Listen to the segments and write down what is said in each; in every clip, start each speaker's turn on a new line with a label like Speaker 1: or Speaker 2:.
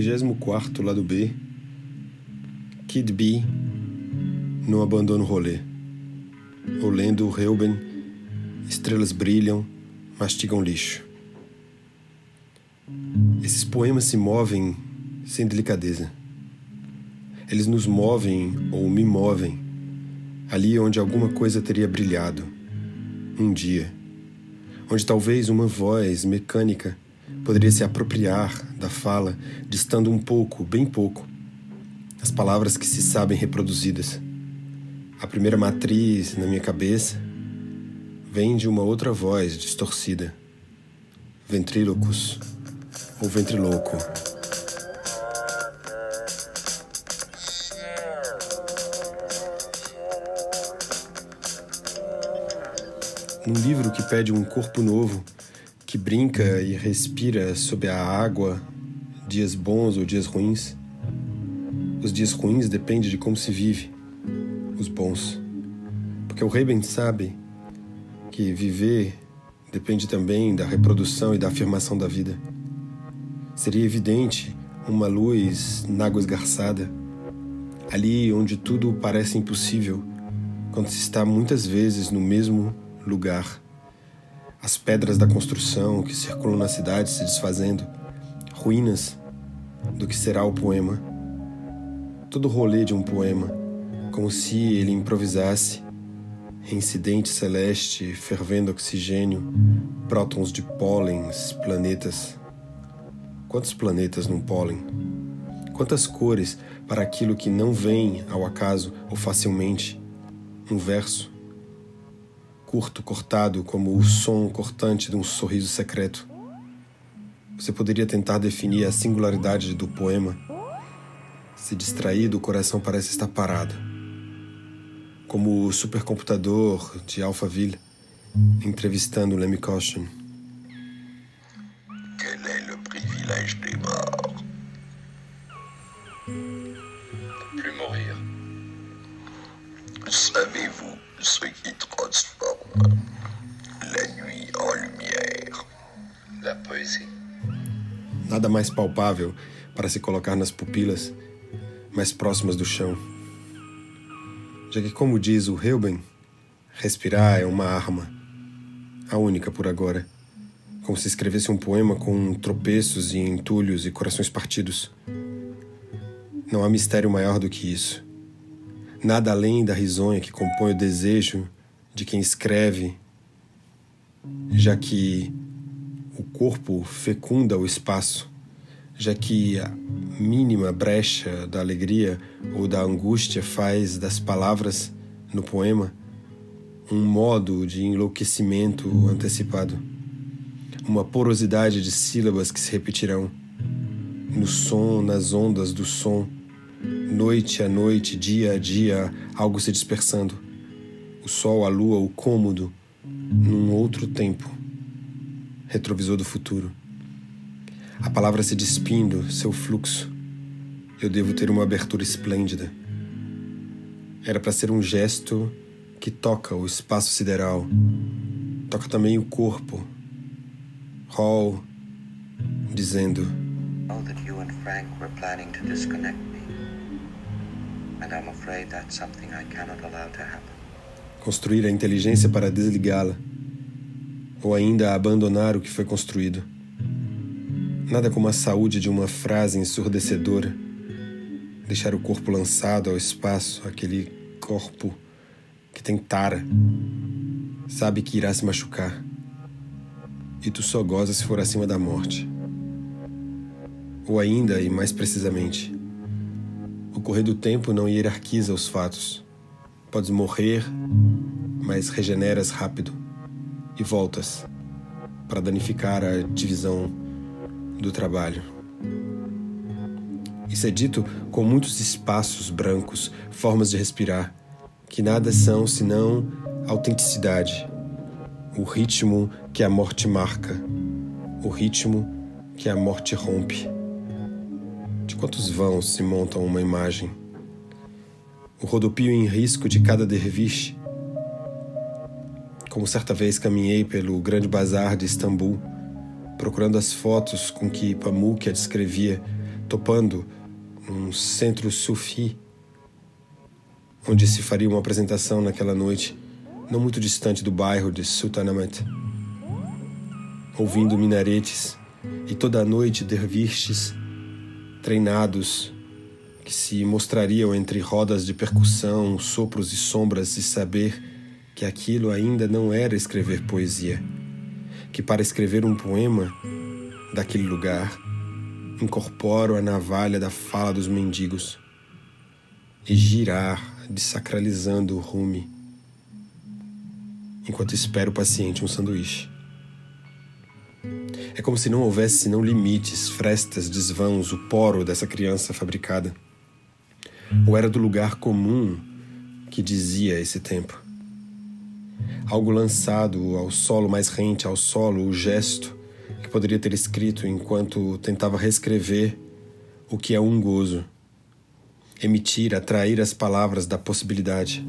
Speaker 1: 34 lado B, Kid B não abandona o rolê. Ou lendo Reuben, estrelas brilham, mastigam lixo. Esses poemas se movem sem delicadeza. Eles nos movem ou me movem ali onde alguma coisa teria brilhado um dia, onde talvez uma voz mecânica poderia se apropriar da fala, distando um pouco, bem pouco, as palavras que se sabem reproduzidas. A primeira matriz na minha cabeça vem de uma outra voz distorcida. Ventrílocos ou ventriloco. Num livro que pede um corpo novo, que brinca e respira sob a água, dias bons ou dias ruins. Os dias ruins dependem de como se vive, os bons. Porque o rei bem sabe que viver depende também da reprodução e da afirmação da vida. Seria evidente uma luz na água esgarçada, ali onde tudo parece impossível, quando se está muitas vezes no mesmo lugar as pedras da construção que circulam na cidade se desfazendo, ruínas do que será o poema. Todo o rolê de um poema, como se ele improvisasse, incidente celeste fervendo oxigênio, prótons de pólens, planetas. Quantos planetas num pólen? Quantas cores para aquilo que não vem ao acaso ou facilmente? Um verso curto, cortado, como o som cortante de um sorriso secreto. Você poderia tentar definir a singularidade do poema. Se distraído, o coração parece estar parado. Como o supercomputador de Alphaville, entrevistando Lemmy Caution.
Speaker 2: Savez-vous ce qui transforme la nuit en lumière
Speaker 3: La.
Speaker 1: Nada mais palpável para se colocar nas pupilas mais próximas do chão. Já que, como diz o Reuben, respirar é uma arma, a única por agora. Como se escrevesse um poema com tropeços e entulhos e corações partidos. Não há mistério maior do que isso. Nada além da risonha que compõe o desejo de quem escreve, já que o corpo fecunda o espaço, já que a mínima brecha da alegria ou da angústia faz das palavras no poema um modo de enlouquecimento antecipado, uma porosidade de sílabas que se repetirão no som, nas ondas do som Noite a noite, dia a dia, algo se dispersando. O sol, a lua, o cômodo, num outro tempo. Retrovisor do futuro. A palavra se despindo, seu fluxo. Eu devo ter uma abertura esplêndida. Era para ser um gesto que toca o espaço sideral. Toca também o corpo. Hall dizendo:
Speaker 4: know that you and Frank were planning to disconnect me.
Speaker 1: Construir a inteligência para desligá-la, ou ainda abandonar o que foi construído. Nada como a saúde de uma frase ensurdecedora, deixar o corpo lançado ao espaço, aquele corpo que tem tara, sabe que irá se machucar. E tu só goza se for acima da morte. Ou ainda, e mais precisamente, o correr do tempo não hierarquiza os fatos. Podes morrer, mas regeneras rápido e voltas para danificar a divisão do trabalho. Isso é dito com muitos espaços brancos, formas de respirar, que nada são senão autenticidade, o ritmo que a morte marca, o ritmo que a morte rompe. De quantos vãos se montam uma imagem? O rodopio em risco de cada derviche. Como certa vez caminhei pelo grande bazar de Istambul, procurando as fotos com que Pamuk a descrevia, topando num centro sufi, onde se faria uma apresentação naquela noite, não muito distante do bairro de Sultanahmet. Ouvindo minaretes e toda a noite derviches treinados que se mostrariam entre rodas de percussão, sopros e sombras e saber que aquilo ainda não era escrever poesia, que para escrever um poema daquele lugar incorporo a navalha da fala dos mendigos e girar desacralizando o rume enquanto espero o paciente um sanduíche. É como se não houvesse senão limites, frestas, desvãos, o poro dessa criança fabricada. Ou era do lugar comum que dizia esse tempo. Algo lançado ao solo mais rente ao solo, o gesto que poderia ter escrito enquanto tentava reescrever o que é um gozo. Emitir, atrair as palavras da possibilidade.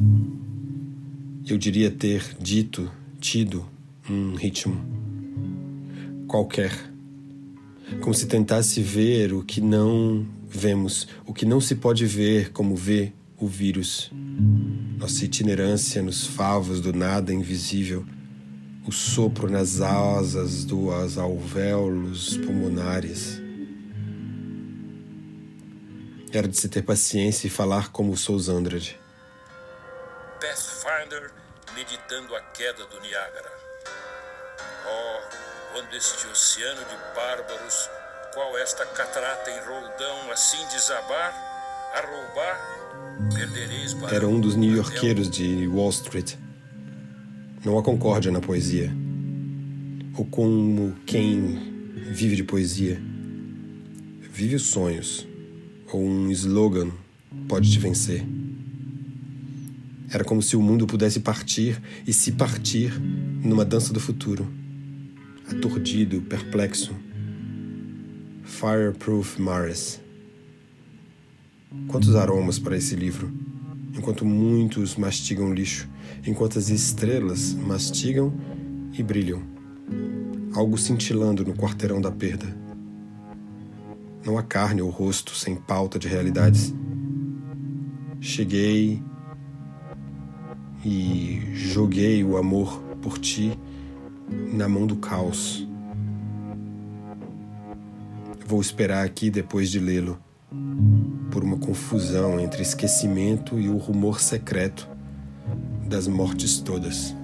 Speaker 1: Eu diria ter dito, tido um ritmo qualquer. Como se tentasse ver o que não vemos, o que não se pode ver como vê o vírus. Nossa itinerância nos favos do nada invisível, o sopro nas asas dos alvéolos pulmonares. Era de se ter paciência e falar como Souls Andrade.
Speaker 5: Pathfinder meditando a queda do Niágara. Oh, quando este oceano de bárbaros, qual esta catarata em roldão assim desabar, a roubar, perdereis
Speaker 1: Era um dos new-yorqueiros de Wall Street. Não há concórdia na poesia. Ou como quem vive de poesia. Vive os sonhos. Ou um slogan pode te vencer. Era como se o mundo pudesse partir e se partir numa dança do futuro aturdido, perplexo. Fireproof Maris. Quantos aromas para esse livro, enquanto muitos mastigam lixo, enquanto as estrelas mastigam e brilham. Algo cintilando no quarteirão da perda. Não há carne ou rosto sem pauta de realidades. Cheguei e joguei o amor por ti na mão do caos. Vou esperar aqui depois de lê-lo, por uma confusão entre esquecimento e o rumor secreto das mortes todas.